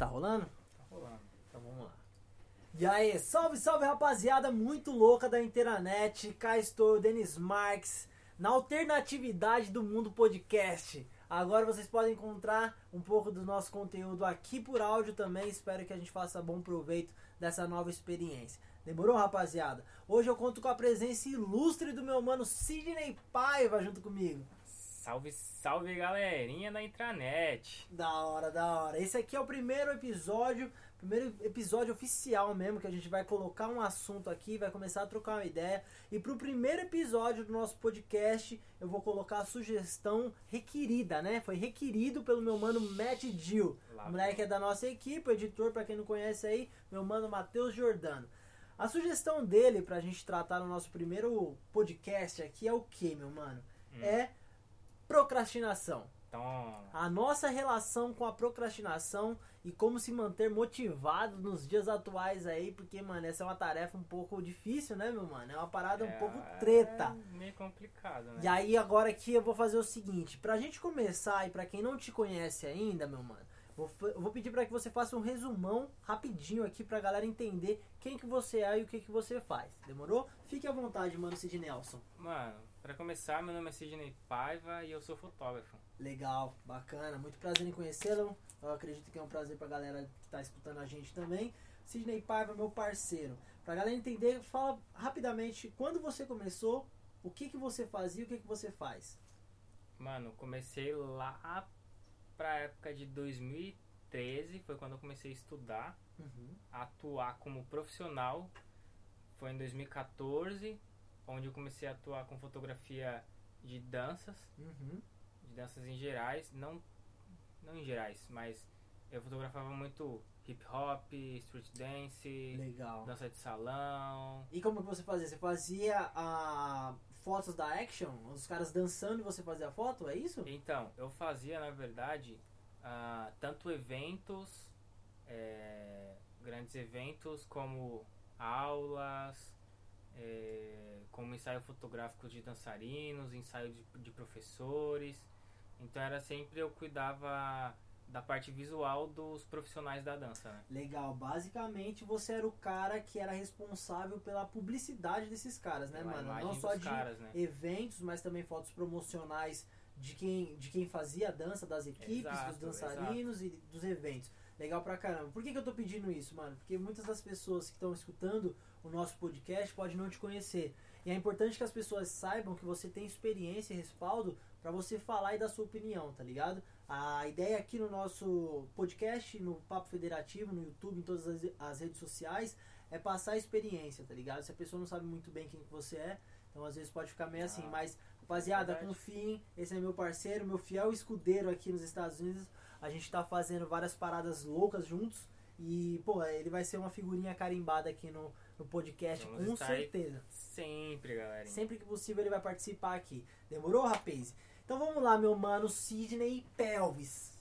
Tá rolando? Tá rolando. Então vamos lá. E aí, salve, salve rapaziada muito louca da internet. Cá estou, Denis Marques, na alternatividade do mundo podcast. Agora vocês podem encontrar um pouco do nosso conteúdo aqui por áudio também. Espero que a gente faça bom proveito dessa nova experiência. Demorou, rapaziada? Hoje eu conto com a presença ilustre do meu mano Sidney Paiva junto comigo. Salve, salve galerinha da intranet. Da hora, da hora. Esse aqui é o primeiro episódio, primeiro episódio oficial mesmo, que a gente vai colocar um assunto aqui, vai começar a trocar uma ideia. E pro primeiro episódio do nosso podcast, eu vou colocar a sugestão requerida, né? Foi requerido pelo meu mano Matt Dill. O moleque é da nossa equipe, o editor, pra quem não conhece aí, meu mano Matheus Jordano. A sugestão dele pra gente tratar no nosso primeiro podcast aqui é o que, meu mano? Hum. É procrastinação. Então, A nossa relação com a procrastinação e como se manter motivado nos dias atuais aí, porque, mano, essa é uma tarefa um pouco difícil, né, meu mano? É uma parada um é- pouco treta. É meio complicado, né? E aí, agora aqui eu vou fazer o seguinte: pra gente começar e pra quem não te conhece ainda, meu mano, vou vou pedir pra que você faça um resumão rapidinho aqui pra galera entender quem que você é e o que que você faz. Demorou? Fique à vontade, mano, Sid Nelson. Mano, pra começar, meu nome é Sidney Paiva e eu sou fotógrafo. Legal, bacana, muito prazer em conhecê-lo. Eu acredito que é um prazer pra galera que tá escutando a gente também. Sidney Paiva, meu parceiro. Pra galera entender, fala rapidamente quando você começou, o que que você fazia e o que que você faz. Mano, comecei lá pra época de 2013, foi quando eu comecei a estudar, Uhum. a atuar como profissional. Foi em 2014, onde eu comecei a atuar com fotografia de danças. Uhum. de danças em gerais, não, não em gerais, mas eu fotografava muito hip hop, street dance, Legal. dança de salão. E como que você fazia? Você fazia a fotos da action, os caras dançando e você fazia a foto, é isso? Então, eu fazia, na verdade, ah, tanto eventos, é, grandes eventos, como aulas, é, como ensaio fotográfico de dançarinos, ensaio de, de professores. Então era sempre eu cuidava da parte visual dos profissionais da dança, né? Legal, basicamente você era o cara que era responsável pela publicidade desses caras, né, Pela mano? Não só de caras, né? eventos, mas também fotos promocionais de quem, de quem fazia a dança, das equipes, Exato, dos dançarinos e dos eventos. Legal pra caramba. Por que, que eu tô pedindo isso, mano? Porque muitas das pessoas que estão escutando o nosso podcast podem não te conhecer. E é importante que as pessoas saibam que você tem experiência e respaldo pra você falar e dar sua opinião, tá ligado? A ideia aqui no nosso podcast, no Papo Federativo, no YouTube, em todas as, as redes sociais, é passar a experiência, tá ligado? Se a pessoa não sabe muito bem quem que você é, então às vezes pode ficar meio assim, Ah, mas rapaziada, verdade. confiem, esse é meu parceiro, meu fiel escudeiro aqui nos Estados Unidos. A gente tá fazendo várias paradas loucas juntos e, pô, ele vai ser uma figurinha carimbada aqui no, no podcast, Vamos com certeza. Sempre, galera. Sempre que possível ele vai participar aqui. Demorou, rapaz? Então vamos lá, meu mano Sidney Pelvis.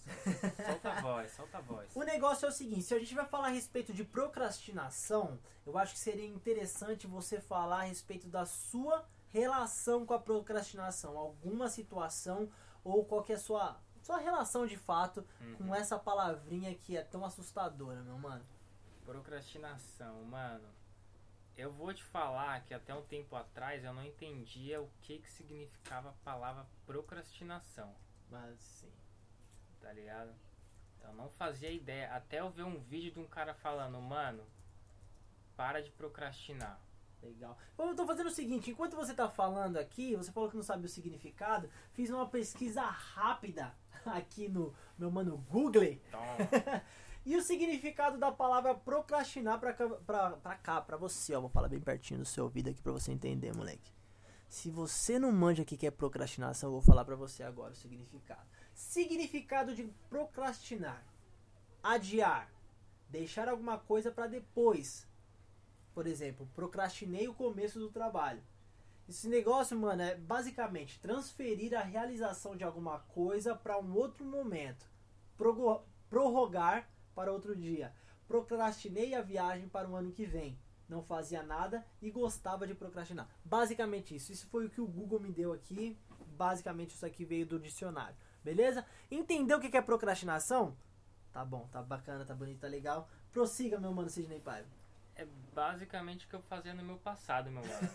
Solta a voz, solta a voz. O negócio é o seguinte, se a gente vai falar a respeito de procrastinação, eu acho que seria interessante você falar a respeito da sua relação com a procrastinação, alguma situação ou qual que é a sua, sua relação de fato Uhum. com essa palavrinha que é tão assustadora, meu mano. Procrastinação, mano. Eu vou te falar que até um tempo atrás eu não entendia o que, que significava a palavra procrastinação, Mas sim. tá ligado? Eu não fazia ideia. Até eu ver um vídeo de um cara falando, mano, para de procrastinar. Legal. Eu tô fazendo o seguinte, enquanto você tá falando aqui, você falou que não sabe o significado, fiz uma pesquisa rápida aqui no meu mano Google. E o significado da palavra procrastinar pra, cá- pra, pra cá, pra você, ó. Vou falar bem pertinho do seu ouvido aqui pra você entender, moleque. Se você não manja o que é procrastinação, eu vou falar pra você agora o significado. Significado de procrastinar. Adiar. Deixar alguma coisa pra depois. Por exemplo, procrastinei o começo do trabalho. Esse negócio, mano, é basicamente transferir a realização de alguma coisa pra um outro momento. Prorrogar para outro dia. Procrastinei a viagem para o ano que vem. Não fazia nada e gostava de procrastinar. Basicamente isso. Isso foi o que o Google me deu aqui. Basicamente isso aqui veio do dicionário. Beleza? Entendeu o que é procrastinação? Tá bom, tá bacana, tá bonito, tá legal. Prossiga, meu mano Sidney Paiva. É basicamente o que eu fazia no meu passado, meu mano.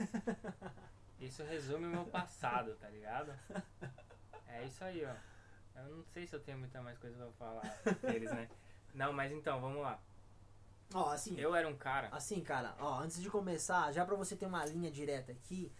Isso resume o meu passado, tá ligado? É isso aí, ó. Eu não sei se eu tenho muita mais coisa pra falar deles, né? Não, mas então, vamos lá. Ó, assim, Eu era um cara. assim, cara, ó, antes de começar, já pra você ter uma linha direta aqui,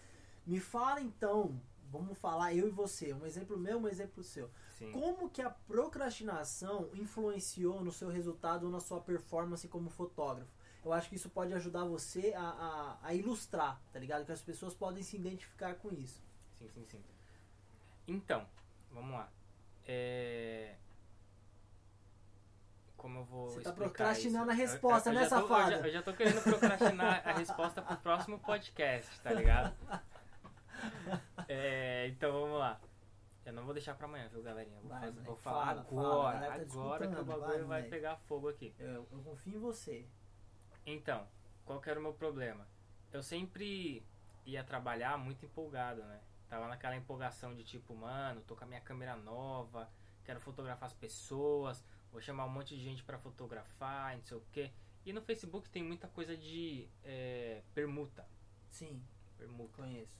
me fala então, vamos falar eu e você, um exemplo meu, um exemplo seu. Sim. Como que a procrastinação influenciou no seu resultado ou na sua performance como fotógrafo? Eu acho que isso pode ajudar você a, a, a ilustrar, tá ligado? Que as pessoas podem se identificar com isso. Sim, sim, sim. Então, vamos lá. É... Como eu vou Você tá procrastinando isso? a resposta, eu, eu, né, eu já tô- safado? Eu já, eu já tô querendo procrastinar a resposta pro próximo podcast, tá ligado? É, então vamos lá. Eu não vou deixar pra amanhã, viu, galerinha? Vou, Vai, fazer- moleque, vou falar fala, fala, agora, galera tá agora que o bagulho vai, vai, pegar fogo aqui. Eu, eu confio em você. Então, qual que era o meu problema? Eu sempre ia trabalhar muito empolgado, né? Tava naquela empolgação de tipo, mano, tô com a minha câmera nova, quero fotografar as pessoas, vou chamar um monte de gente pra fotografar, não sei o quê. E no Facebook tem muita coisa de é, permuta. Sim, Permuta. conheço.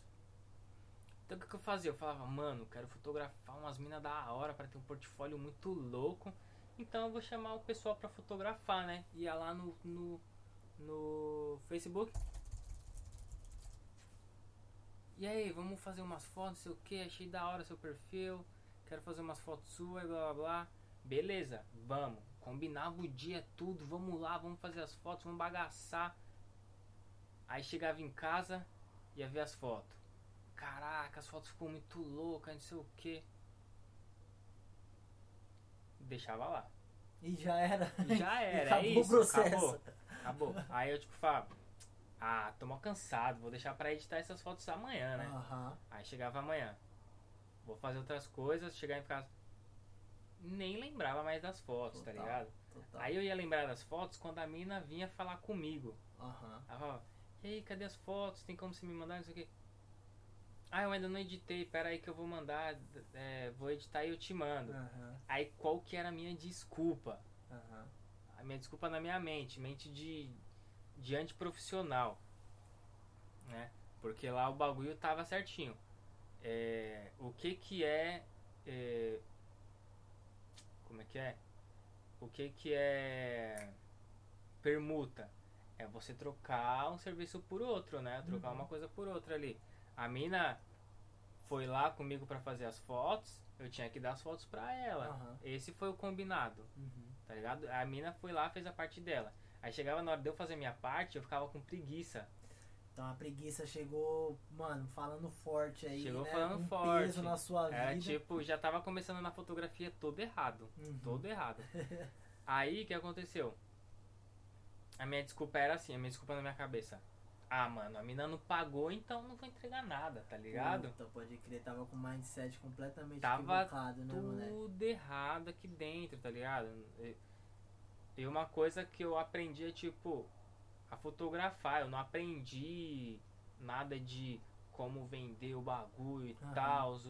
Então o que, que eu fazia? Eu falava, mano, quero fotografar umas minas da hora pra ter um portfólio muito louco. Então eu vou chamar o pessoal pra fotografar, né? Ia lá no, no, no Facebook. E aí, vamos fazer umas fotos, não sei o que, achei da hora seu perfil, quero fazer umas fotos suas e blá blá blá. Beleza, vamos. Combinava o dia tudo, vamos lá, vamos fazer as fotos, vamos bagaçar. Aí chegava em casa, ia ver as fotos. Caraca, as fotos ficou muito loucas, não sei o que. Deixava lá. E já era. E já era, acabou é o isso, processo. acabou. Acabou. Aí eu tipo falo, ah, tô mal cansado, vou deixar pra editar essas fotos amanhã, né? Aham. Aí chegava amanhã. Vou fazer outras coisas, chegar em casa. Nem lembrava mais das fotos, tá Total. ligado? Total. Aí eu ia lembrar das fotos quando a mina vinha falar comigo. Aham. Ela falava, e aí, cadê as fotos? Tem como você me mandar? Não sei o quê. Ah, eu ainda não editei, pera aí que eu vou mandar, é, vou editar e eu te mando. Aham. Aí qual que era a minha desculpa? Aham. A minha desculpa na minha mente, mente de, de antiprofissional. Né? Porque lá o bagulho tava certinho. É, o que que é, é. Como é que é? O que que é. Permuta? É você trocar um serviço por outro, né? Trocar Uhum. uma coisa por outra ali. A mina foi lá comigo pra fazer as fotos, eu tinha que dar as fotos pra ela. Aham. Esse foi o combinado Uhum. tá ligado? A mina foi lá, fez a parte dela. Aí chegava na hora de eu fazer minha parte, eu ficava com preguiça. Então a preguiça chegou, mano, falando forte aí. Chegou né? falando um forte. peso na sua vida. Era tipo, já tava começando na fotografia todo errado. Uhum. Todo errado. Aí o que aconteceu? A minha desculpa era assim, a minha desculpa na minha cabeça. Ah, mano, a mina não pagou, então não vou entregar nada, tá ligado? Puta, pode crer, tava com o mindset completamente Tava né? Tudo errado aqui dentro, tá ligado? E- E uma coisa que eu aprendi é tipo a fotografar. Eu não aprendi nada de como vender o bagulho e Aham. tal,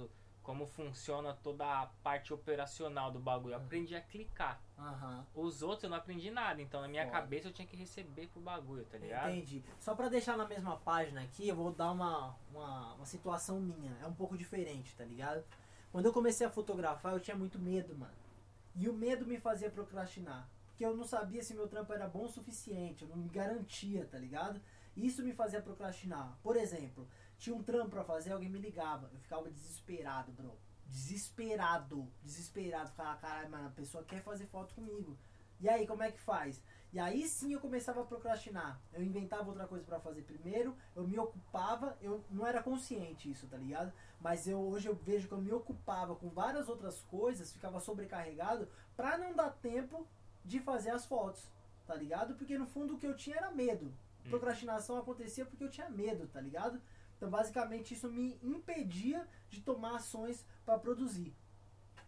como funciona toda a parte operacional do bagulho. Eu Aham. aprendi a clicar. Aham. Os outros eu não aprendi nada, então na minha Foda. cabeça eu tinha que receber pro bagulho, tá ligado? Entendi. Só pra deixar na mesma página aqui, eu vou dar uma, uma, uma situação minha. É um pouco diferente, tá ligado? Quando eu comecei a fotografar, eu tinha muito medo, mano. E o medo me fazia procrastinar. Porque eu não sabia se meu trampo era bom o suficiente, eu não me garantia, tá ligado? Isso me fazia procrastinar. Por exemplo, tinha um trampo pra fazer, alguém me ligava. Eu ficava desesperado, bro. Desesperado. Desesperado. Ficava, caralho, mano, a pessoa quer fazer foto comigo. E aí, como é que faz? E aí sim eu começava a procrastinar. Eu inventava outra coisa pra fazer primeiro, eu me ocupava, eu não era consciente isso, tá ligado? Mas eu hoje eu vejo que eu me ocupava com várias outras coisas, ficava sobrecarregado pra não dar tempo de fazer as fotos, tá ligado? Porque no fundo o que eu tinha era medo. Hum. Procrastinação acontecia porque eu tinha medo, tá ligado? Então basicamente isso me impedia de tomar ações pra produzir.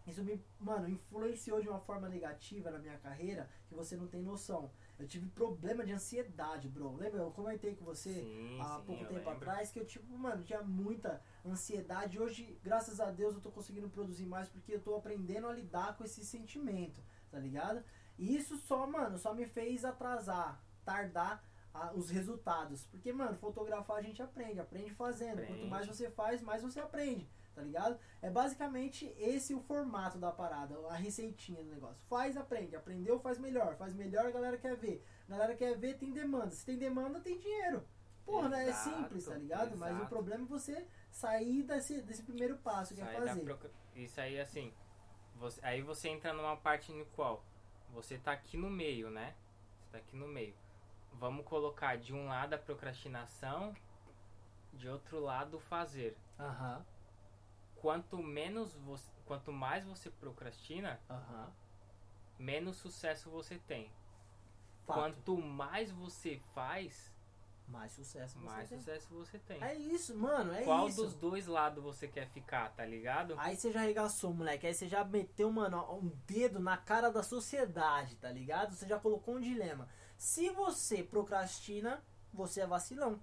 Isso me, mano, influenciou de uma forma negativa na minha carreira que você não tem noção. Eu tive problema de ansiedade, bro. Lembra? Eu comentei com você Sim, há sim, pouco tempo lembro. atrás que eu, tipo, mano, tinha muita ansiedade. Hoje, graças a Deus, eu tô conseguindo produzir mais porque eu tô aprendendo a lidar com esse sentimento, tá ligado? E isso só, mano, só me fez atrasar, tardar a- os resultados. Porque, mano, fotografar a gente aprende, aprende fazendo. Aprende. Quanto mais você faz, mais você aprende, tá ligado? É basicamente esse o formato da parada, a receitinha do negócio. Faz, aprende. Aprendeu, faz melhor. Faz melhor, a galera quer ver. A galera quer ver, tem demanda. Se tem demanda, tem dinheiro. Porra, né? É Exato, simples, tá ligado? Mas o exato. problema é você sair desse, desse primeiro passo que é fazer. procra- Isso aí, assim. você- Aí você entra numa parte no qual você tá aqui no meio, né? Você tá aqui no meio. Vamos colocar de um lado a procrastinação, de outro lado o fazer. Aham, Quanto menos você, quanto mais você procrastina, aham. menos sucesso você tem. Fato. Quanto mais você faz, Mais sucesso você mais tem. sucesso você tem. É isso, mano, é Qual isso. dos dois lados você quer ficar, tá ligado? Aí você já arregaçou, moleque. Aí você já meteu, mano, um dedo na cara da sociedade, tá ligado? Você já colocou um dilema. Se você procrastina, você é vacilão.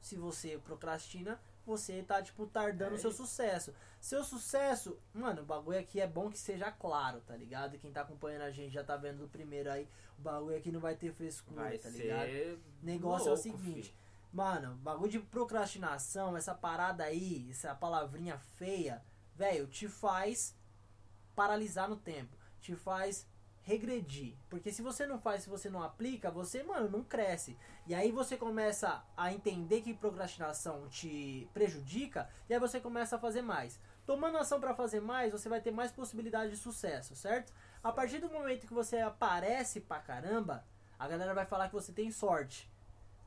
Se você procrastina, você tá, tipo, tardando o É seu sucesso. Seu sucesso, mano, o bagulho aqui é bom que seja claro, tá ligado? Quem tá acompanhando a gente já tá vendo do primeiro aí. O bagulho aqui não vai ter frescura, Vai tá ligado? negócio é o louco, seguinte, fi. mano, bagulho de procrastinação, essa parada aí, essa palavrinha feia, velho, te faz paralisar no tempo, te faz regredir. Porque se você não faz, se você não aplica, você, mano, não cresce. E aí você começa a entender que procrastinação te prejudica, e aí você começa a fazer mais. Tomando ação pra fazer mais, você vai ter mais possibilidade de sucesso, certo? A partir do momento que você aparece pra caramba, a galera vai falar que você tem sorte.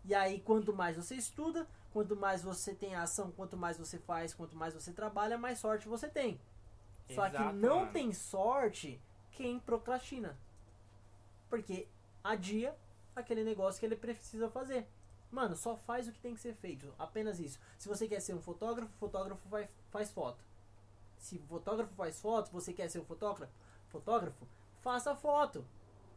E aí, quanto mais você estuda, quanto mais você tem ação, quanto mais você faz, quanto mais você trabalha, mais sorte você tem. Só que Exato, não mano. tem sorte quem procrastina. Porque adia aquele negócio que ele precisa fazer. Mano, só faz o que tem que ser feito. Apenas isso. Se você quer ser um fotógrafo, fotógrafo vai, faz foto. Se fotógrafo faz foto, você quer ser um fotógrafo, fotógrafo, faça foto.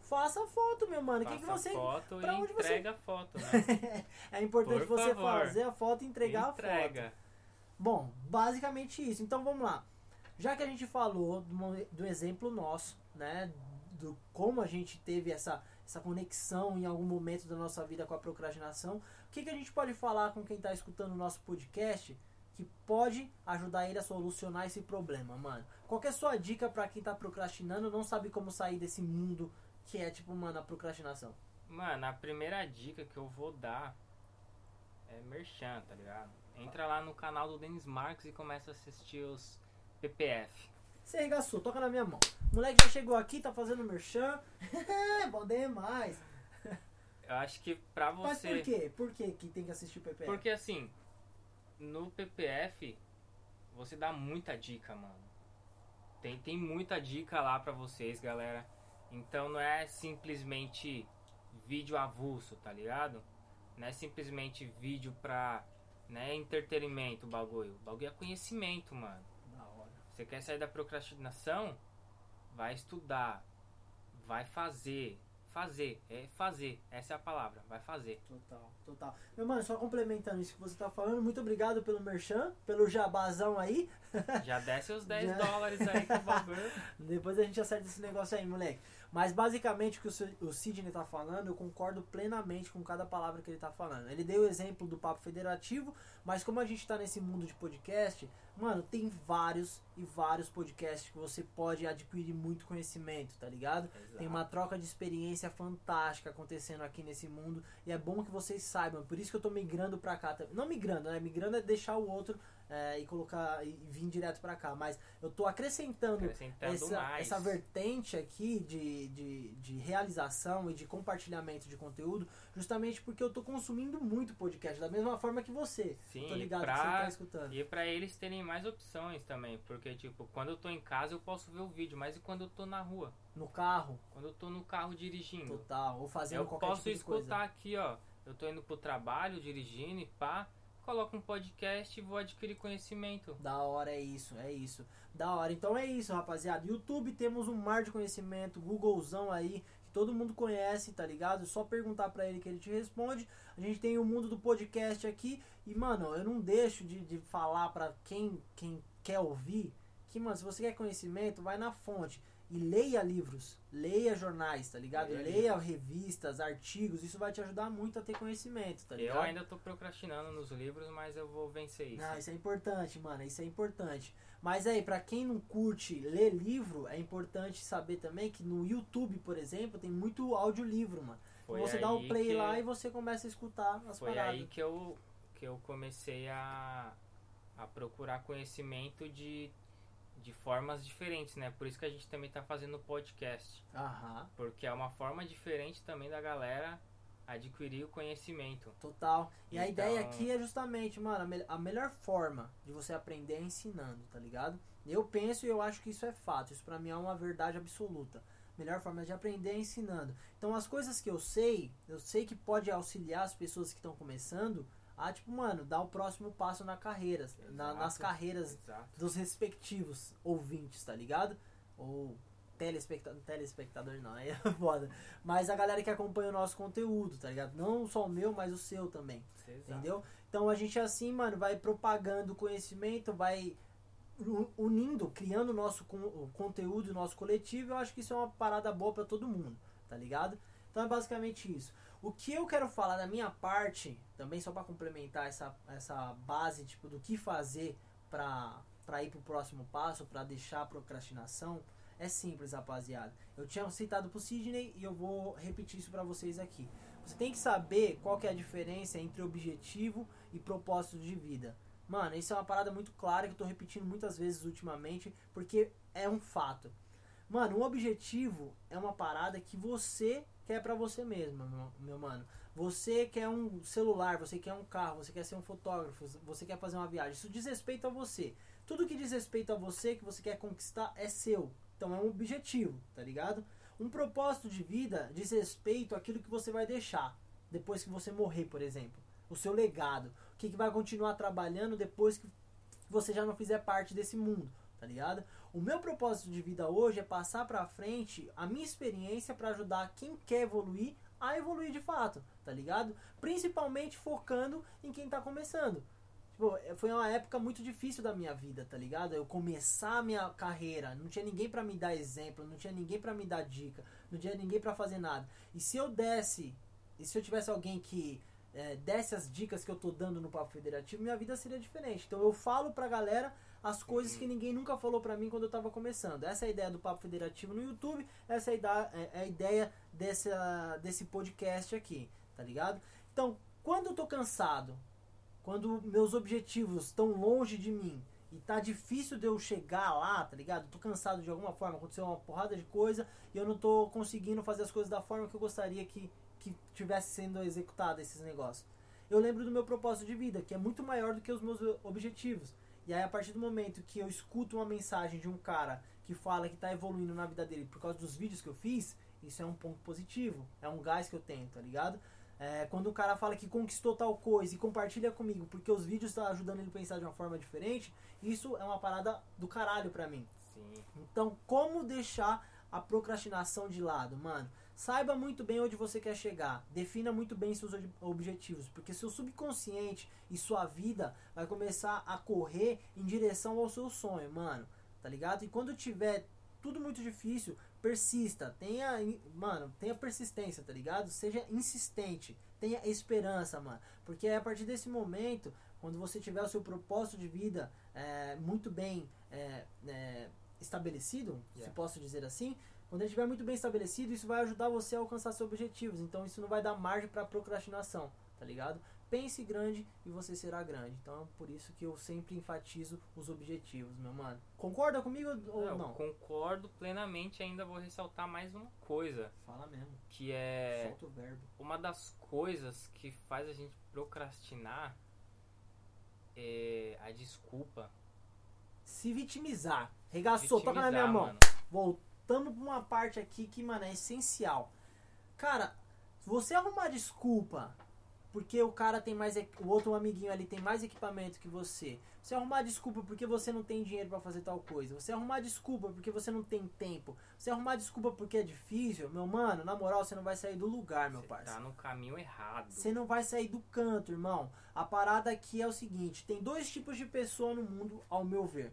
Faça foto, meu mano. O que, que Faça você. foto pra onde você- entrega a foto, né? é importante Por você favor. fazer a foto e entregar a foto. Entrega. Bom, basicamente isso. Então vamos lá. Já que a gente falou do, do exemplo nosso, né? Do como a gente teve essa, essa conexão em algum momento da nossa vida com a procrastinação, o que, que a gente pode falar com quem está escutando o nosso podcast que pode ajudar ele a solucionar esse problema, mano? Qual é a sua dica para quem tá procrastinando, não sabe como sair desse mundo que é tipo, mano, a procrastinação? Mano, a primeira dica que eu vou dar é merchan, tá ligado? Entra lá no canal do Denis Marques e começa a assistir os PPF. Você arregaçou, toca na minha mão. O moleque já chegou aqui, tá fazendo merchan. Bom demais. Eu acho que pra Mas você. por quê? Por que que tem que assistir o PPF? Porque assim, no PPF você dá muita dica, mano. Tem, tem muita dica lá pra vocês, galera. Então não é simplesmente vídeo avulso, tá ligado? Não é simplesmente vídeo pra né, entretenimento o bagulho. O bagulho é conhecimento, mano. Você quer sair da procrastinação? Vai estudar. Vai fazer. Fazer. É fazer. Essa é a palavra. Vai fazer. Total, total. Meu mano, só complementando isso que você tá falando, muito obrigado pelo merchan, pelo jabazão aí. Já desce os 10 Já. dólares aí com o bagulho. Depois a gente acerta esse negócio aí, moleque. Mas basicamente o que o Sidney tá falando, eu concordo plenamente com cada palavra que ele tá falando. Ele deu o exemplo do papo federativo, mas como a gente tá nesse mundo de podcast, mano, tem vários e vários podcasts que você pode adquirir muito conhecimento, tá ligado? Tem uma troca de experiência fantástica acontecendo aqui nesse mundo e é bom que vocês saibam. Por isso que eu tô migrando pra cá. Não migrando, né? Migrando é deixar o outro é, e colocar e vir direto pra cá. Mas eu tô acrescentando Acrescentando essa, essa vertente aqui de, de, de realização e de compartilhamento de conteúdo, justamente porque eu tô consumindo muito podcast, da mesma forma que você. Sim, tô ligado pra- que você tá escutando. E pra eles terem mais opções também. Porque, tipo, quando eu tô em casa eu posso ver o vídeo, mas e quando eu tô na rua? No carro, Quando eu tô no carro dirigindo? total, ou fazendo eu qualquer posso tipo escutar coisa. aqui, ó. Eu tô indo pro trabalho, dirigindo e pá. Coloco um podcast e vou adquirir conhecimento. Da hora é isso, é isso. Da hora. Então é isso, rapaziada. YouTube temos um mar de conhecimento, Googlezão aí, que todo mundo conhece, tá ligado? Só perguntar pra ele que ele te responde. A gente tem o mundo do podcast aqui. E, mano, eu não deixo de, de falar pra quem, quem quer ouvir que, mano, se você quer conhecimento, vai na fonte. E leia livros, leia jornais, tá ligado? Leia Leia, revistas, artigos, isso vai te ajudar muito a ter conhecimento, tá ligado? Eu ainda tô procrastinando nos livros, mas eu vou vencer isso. Ah, isso é importante, mano, isso é importante. Mas aí, pra quem não curte ler livro, é importante saber também que no YouTube, por exemplo, tem muito audiolivro, mano. Foi você dá aí play que- lá e você começa a escutar as Foi paradas. aí que eu, que eu comecei a, a procurar conhecimento de, de formas diferentes, né? Por isso que a gente também tá fazendo podcast. Aham, Porque é uma forma diferente também da galera adquirir o conhecimento. total. E a Então- ideia aqui é justamente, mano, a, me- a melhor forma de você aprender é ensinando, tá ligado? Eu penso e eu acho que isso é fato. Isso pra mim é uma verdade absoluta. Melhor forma de aprender é ensinando. Então as coisas que eu sei, eu sei que pode auxiliar as pessoas que estão começando a, tipo, mano, dar o próximo passo na carreira, na- nas carreiras Exato. dos respectivos ouvintes, tá ligado? Ou telespectador, telespectador não, aí é foda. Mas a galera que acompanha o nosso conteúdo, tá ligado? Não só o meu, mas o seu também, Exato. entendeu? Então a gente assim, mano, vai propagando conhecimento, vai unindo, criando o nosso con- conteúdo, o nosso coletivo. Eu acho que isso é uma parada boa pra todo mundo, tá ligado? Então é basicamente isso. O que eu quero falar da minha parte, também só pra complementar essa, essa base tipo do que fazer para ir pro próximo passo, pra deixar a procrastinação, é simples, rapaziada. Eu tinha citado pro Sidney e eu vou repetir isso pra vocês aqui. Você tem que saber qual que é a diferença entre objetivo e propósito de vida. Mano, isso é uma parada muito clara que eu tô repetindo muitas vezes ultimamente, porque é um fato. Mano, um objetivo é uma parada que você quer pra você mesmo, meu, meu mano. Você quer um celular, você quer um carro, você quer ser um fotógrafo, você quer fazer uma viagem. Isso diz respeito a você. Tudo que diz respeito a você, que você quer conquistar, é seu. Então é um objetivo, tá ligado? Um propósito de vida diz respeito àquilo que você vai deixar depois que você morrer, por exemplo. O seu legado. O que, que vai continuar trabalhando depois que você já não fizer parte desse mundo, tá ligado? O meu propósito de vida hoje é passar pra frente a minha experiência pra ajudar quem quer evoluir a evoluir de fato, tá ligado? Principalmente focando em quem tá começando. Tipo, foi uma época muito difícil da minha vida, tá ligado? Eu começar a minha carreira, não tinha ninguém pra me dar exemplo, não tinha ninguém pra me dar dica, não tinha ninguém pra fazer nada. E se eu desse, e se eu tivesse alguém que é, desse as dicas que eu tô dando no Papo Federativo, minha vida seria diferente. Então eu falo pra galera as coisas que ninguém nunca falou pra mim quando eu tava começando. Essa é a ideia do Papo Federativo no YouTube, essa é a ideia, é- é a ideia dessa, desse podcast aqui, tá ligado? Então, quando eu tô cansado, quando meus objetivos estão longe de mim e tá difícil de eu chegar lá, tá ligado? Tô cansado de alguma forma, aconteceu uma porrada de coisa e eu não tô conseguindo fazer as coisas da forma que eu gostaria que, que tivesse sendo executado esses negócios. Eu lembro do meu propósito de vida, que é muito maior do que os meus objetivos. E aí, a partir do momento que eu escuto uma mensagem de um cara que fala que tá evoluindo na vida dele por causa dos vídeos que eu fiz, isso é um ponto positivo. É um gás que eu tenho, tá ligado? É, quando o cara fala que conquistou tal coisa e compartilha comigo porque os vídeos estão ajudando ele a pensar de uma forma diferente, isso é uma parada do caralho pra mim. Sim. Então, como deixar a procrastinação de lado, mano? Saiba muito bem onde você quer chegar. Defina muito bem seus ob- objetivos, porque seu subconsciente e sua vida vai começar a correr em direção ao seu sonho, mano. Tá ligado? E quando tiver tudo muito difícil, persista, tenha, mano, tenha persistência, tá ligado? Seja insistente, tenha esperança, mano. Porque é a partir desse momento, quando você tiver o seu propósito de vida é, muito bem é, é, estabelecido, se Yeah. posso dizer assim, quando ele estiver muito bem estabelecido, isso vai ajudar você a alcançar seus objetivos. Então isso não vai dar margem para procrastinação, tá ligado? Pense grande e você será grande. Então é por isso que eu sempre enfatizo os objetivos, meu mano. Concorda comigo ou Não, não? Concordo plenamente, ainda vou ressaltar mais uma coisa, Fala mesmo. que é Solta o verbo. uma das coisas que faz a gente procrastinar é a desculpa. Se vitimizar. Regaçou, toca na minha Vitimizar, mão. mano. Voltamos pra uma parte aqui que, mano, é essencial. Cara, você arrumar desculpa porque o cara tem mais. O outro amiguinho ali tem mais equipamento que você. Você arrumar desculpa porque você não tem dinheiro pra fazer tal coisa. Você arrumar desculpa porque você não tem tempo. Você arrumar desculpa porque é difícil. Meu mano, na moral, você não vai sair do lugar, meu Você parceiro. tá no caminho errado. Você não vai sair do canto, irmão. A parada aqui é o seguinte: tem dois tipos de pessoa no mundo, ao meu ver.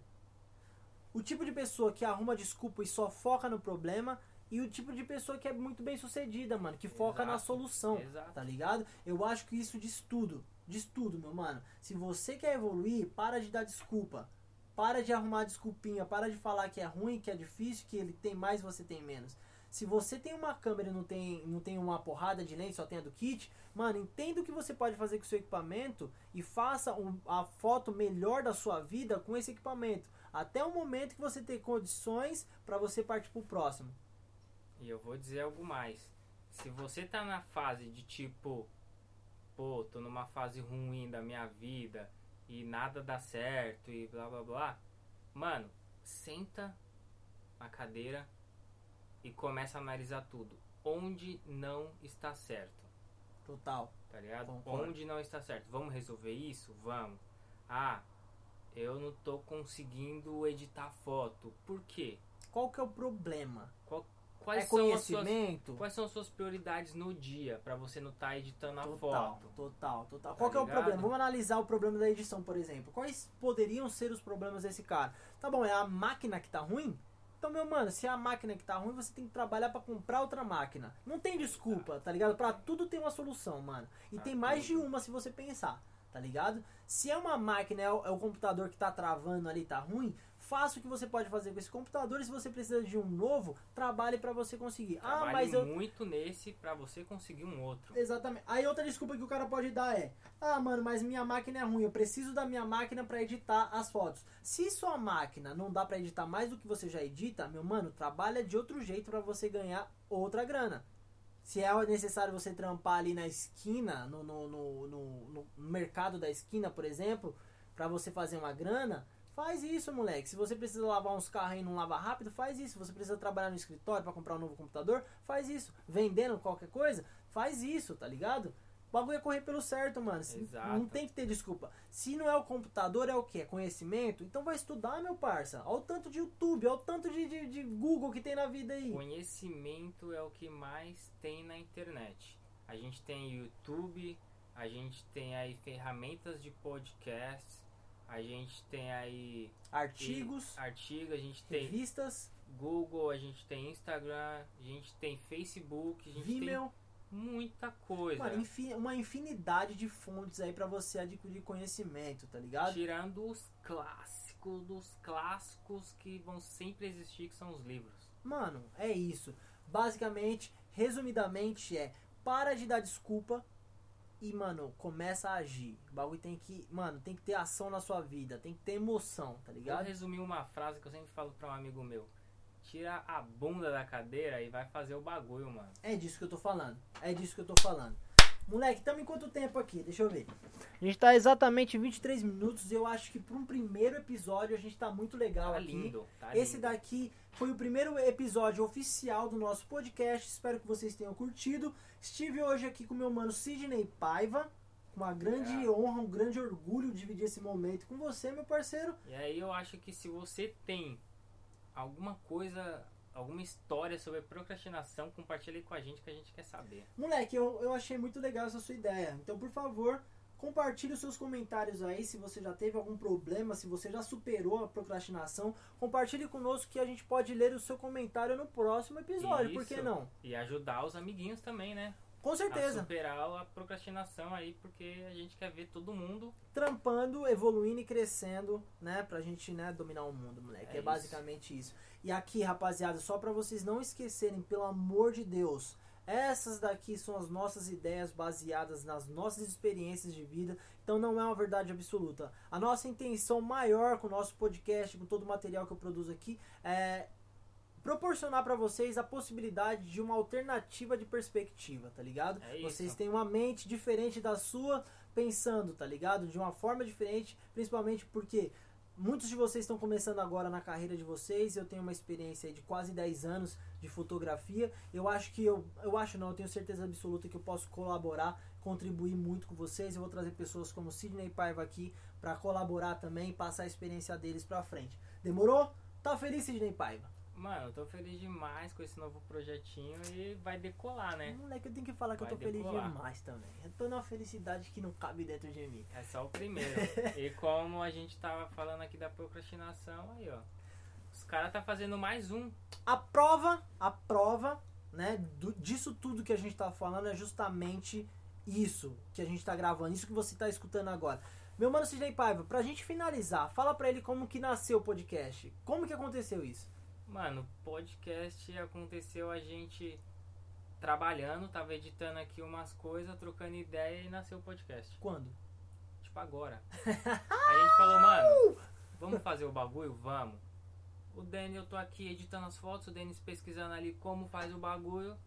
O tipo de pessoa que arruma desculpa e só foca no problema. E o tipo de pessoa que é muito bem sucedida, mano. Que foca na Exato. solução. Exato. Tá ligado? Eu acho que isso diz tudo. Diz tudo, meu mano. Se você quer evoluir, para de dar desculpa. Para de arrumar desculpinha. Para de falar que é ruim, que é difícil, que ele tem mais você tem menos. Se você tem uma câmera e não tem, não tem uma porrada de lente, só tem a do kit, mano, entenda o que você pode fazer com o seu equipamento e faça um- a foto melhor da sua vida com esse equipamento. Até o momento que você ter condições para você partir pro próximo. E eu vou dizer algo mais. Se você tá na fase de tipo, pô, tô numa fase ruim da minha vida e nada dá certo e blá blá blá, mano, senta na cadeira e começa a analisar tudo. Onde não está certo, Total. tá ligado? Concordo. Onde não está certo. Vamos resolver isso? Vamos. Ah, eu não tô conseguindo editar foto. Por quê? Qual que é o problema? Qual- quais é são as suas conhecimento? Quais são as suas prioridades no dia pra você não estar editando a Total, foto? total, total. Tá Qual que é o ligado? problema? Vamos analisar o problema da edição, por exemplo. Quais poderiam ser os problemas desse cara? Tá bom, é a máquina que tá ruim? Então, meu mano, se é a máquina que tá ruim, você tem que trabalhar pra comprar outra máquina. Não tem desculpa, tá ligado? Pra tudo tem uma solução, mano. E Pra tem mais de tudo. uma se você pensar, tá ligado? Se é uma máquina, é o, é o computador que tá travando ali, tá ruim, faça o que você pode fazer com esse computador e se você precisa de um novo, trabalhe pra você conseguir. ah, Trabalhe mas eu, muito nesse pra você conseguir um outro. Exatamente. Aí outra desculpa que o cara pode dar é: Ah, mano, mas minha máquina é ruim, eu preciso da minha máquina pra editar as fotos. Se sua máquina não dá pra editar mais do que você já edita, meu mano, trabalha de outro jeito pra você ganhar outra grana. Se é necessário você trampar ali na esquina, no, no, no, no- mercado da esquina, por exemplo, pra você fazer uma grana, faz isso, moleque. Se você precisa lavar uns carros e não lava rápido, faz isso. Se você precisa trabalhar no escritório pra comprar um novo computador, faz isso. Vendendo qualquer coisa, faz isso, tá ligado? O bagulho é correr pelo certo, mano. Exato. Não tem que ter desculpa. Se não é o computador, é o que? É conhecimento? Então vai estudar, meu parça. Olha o tanto de YouTube, olha o tanto de, de, de Google que tem na vida aí. Conhecimento é o que mais tem na internet. A gente tem YouTube, a gente tem aí ferramentas de podcast, a gente tem aí Artigos, artigos, a gente tem revistas, Google, a gente tem Instagram, a gente tem Facebook, a gente Vimeo. tem muita coisa. Mano, infi- uma infinidade de fontes aí pra você adquirir conhecimento, tá ligado? Tirando os clássicos dos clássicos que vão sempre existir, que são os livros. Mano, é isso. Basicamente, resumidamente, é para de dar desculpa e, mano, começa a agir. O bagulho tem que, mano, tem que ter ação na sua vida, tem que ter emoção, tá Eu ligado? resumi uma frase que eu sempre falo pra um amigo meu. Tira a bunda da cadeira e vai fazer o bagulho, mano. É disso que eu tô falando. É disso que eu tô falando. Moleque, estamos em quanto tempo aqui? Deixa eu ver. A gente tá exatamente 23 minutos e eu acho que para um primeiro episódio a gente tá muito legal Tá aqui. lindo, tá Esse lindo. daqui foi o primeiro episódio oficial do nosso podcast. Espero que vocês tenham curtido. Estive hoje aqui com meu mano Sidney Paiva. Uma grande É. honra, um grande orgulho dividir esse momento com você, meu parceiro. E aí eu acho que se você tem alguma coisa, alguma história sobre procrastinação, compartilha aí com a gente que a gente quer saber. Moleque, eu, eu achei muito legal essa sua ideia. Então, por favor, compartilhe os seus comentários aí. Se você já teve algum problema, se você já superou a procrastinação, compartilhe conosco que a gente pode ler o seu comentário no próximo episódio. Por que Isso. não? E ajudar os amiguinhos também, né? Com A certeza. superar a procrastinação aí, porque a gente quer ver todo mundo. Trampando, evoluindo e crescendo, né? Pra gente, né, dominar o mundo, moleque. É, É basicamente isso. E aqui, rapaziada, só pra vocês não esquecerem, pelo amor de Deus. Essas daqui são as nossas ideias baseadas nas nossas experiências de vida, então não é uma verdade absoluta. A nossa intenção maior com o nosso podcast, com todo o material que eu produzo aqui, é proporcionar pra vocês a possibilidade de uma alternativa de perspectiva, tá ligado? É Vocês têm uma mente diferente da sua, pensando, tá ligado? De uma forma diferente, principalmente porque muitos de vocês estão começando agora na carreira de vocês. Eu tenho uma experiência de quase 10 anos de fotografia. Eu acho que eu, eu acho não, eu tenho certeza absoluta que eu posso colaborar, contribuir muito com vocês. Eu vou trazer pessoas como Sidney Paiva aqui para colaborar também, passar a experiência deles pra frente. Demorou? Tá feliz, Sidney Paiva? Mano, eu tô feliz demais com esse novo projetinho e vai decolar, né? Moleque, eu tenho que falar que eu Vai tô feliz decolar. demais também. Eu tô numa felicidade que não cabe dentro de mim. É só o primeiro. e como a gente tava falando aqui da procrastinação, aí ó. caras tá fazendo mais um. A prova, a prova, né, do- disso tudo que a gente tá falando é justamente isso que a gente tá gravando, isso que você tá escutando agora. Meu mano Sidney Paiva, pra gente finalizar, fala pra ele como que nasceu o podcast. Como que aconteceu isso? Mano, podcast aconteceu a gente trabalhando, tava editando aqui umas coisas, trocando ideia e nasceu o podcast. Quando? Tipo agora. a gente falou, mano, vamos fazer o bagulho? Vamos. O Danny, eu tô aqui editando as fotos, o Denis pesquisando ali como faz o bagulho.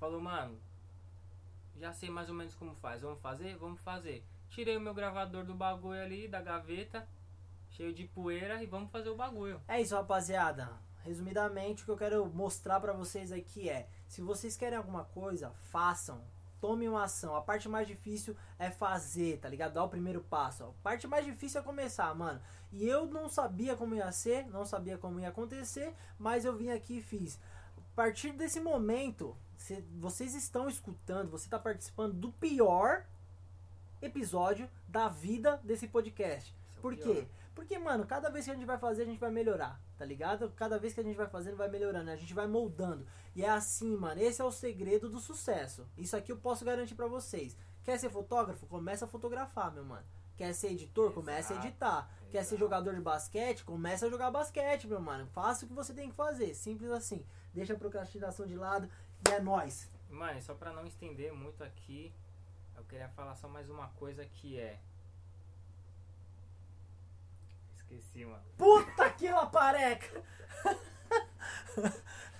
Falou, mano, já sei mais ou menos como faz. Vamos fazer? Vamos fazer. Tirei o meu gravador do bagulho ali, da gaveta, cheio de poeira, e vamos fazer o bagulho. É isso, rapaziada. Resumidamente, o que eu quero mostrar pra vocês aqui é: se vocês querem alguma coisa, façam. Tome uma ação. A parte mais difícil é fazer, tá ligado? Dar o primeiro passo. A parte mais difícil é começar, mano. E eu não sabia como ia ser, não sabia como ia acontecer, mas eu vim aqui e fiz. A partir desse momento, cê- vocês estão escutando, você está participando do pior episódio da vida desse podcast. Esse é Por pior. Porque, mano, cada vez que a gente vai fazer, a gente vai melhorar, tá ligado? Cada vez que a gente vai fazendo, vai melhorando, a gente vai moldando. E é assim, mano, esse é o segredo do sucesso. Isso aqui eu posso garantir pra vocês. Quer ser fotógrafo? Começa a fotografar, meu mano. Quer ser editor? Começa a Exato, editar. Quer ser jogador de basquete? Começa a jogar basquete, meu mano. Faça o que você tem que fazer. Simples assim. Deixa a procrastinação de lado e é nóis. Mano, e só pra não estender muito aqui, eu queria falar só mais uma coisa que é. Puta que lapareca!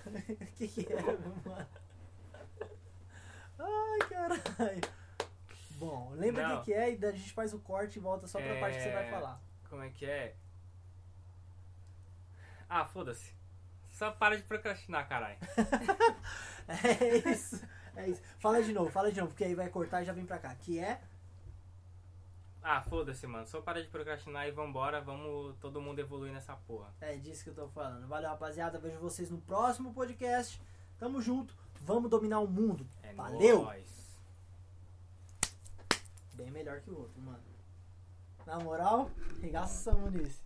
O que, que é, meu mano? Ai, caralho. Bom, lembra o Não. que, que é e daí a gente faz o corte e volta só pra parte que você vai É. falar. Como é que é? Ah, foda-se. Só para de procrastinar, caralho. É isso. É isso. Fala de novo, fala de novo, porque aí vai cortar e já vem pra cá. Que é. Ah, foda-se, mano. Só para de procrastinar e vambora. Vamos todo mundo evoluir nessa porra. É disso que eu tô falando. Valeu, rapaziada. Vejo vocês no próximo podcast. Tamo junto. Vamos dominar o mundo. É Valeu! nóis. Bem melhor que o outro, mano. Na moral, regaçamos nesse.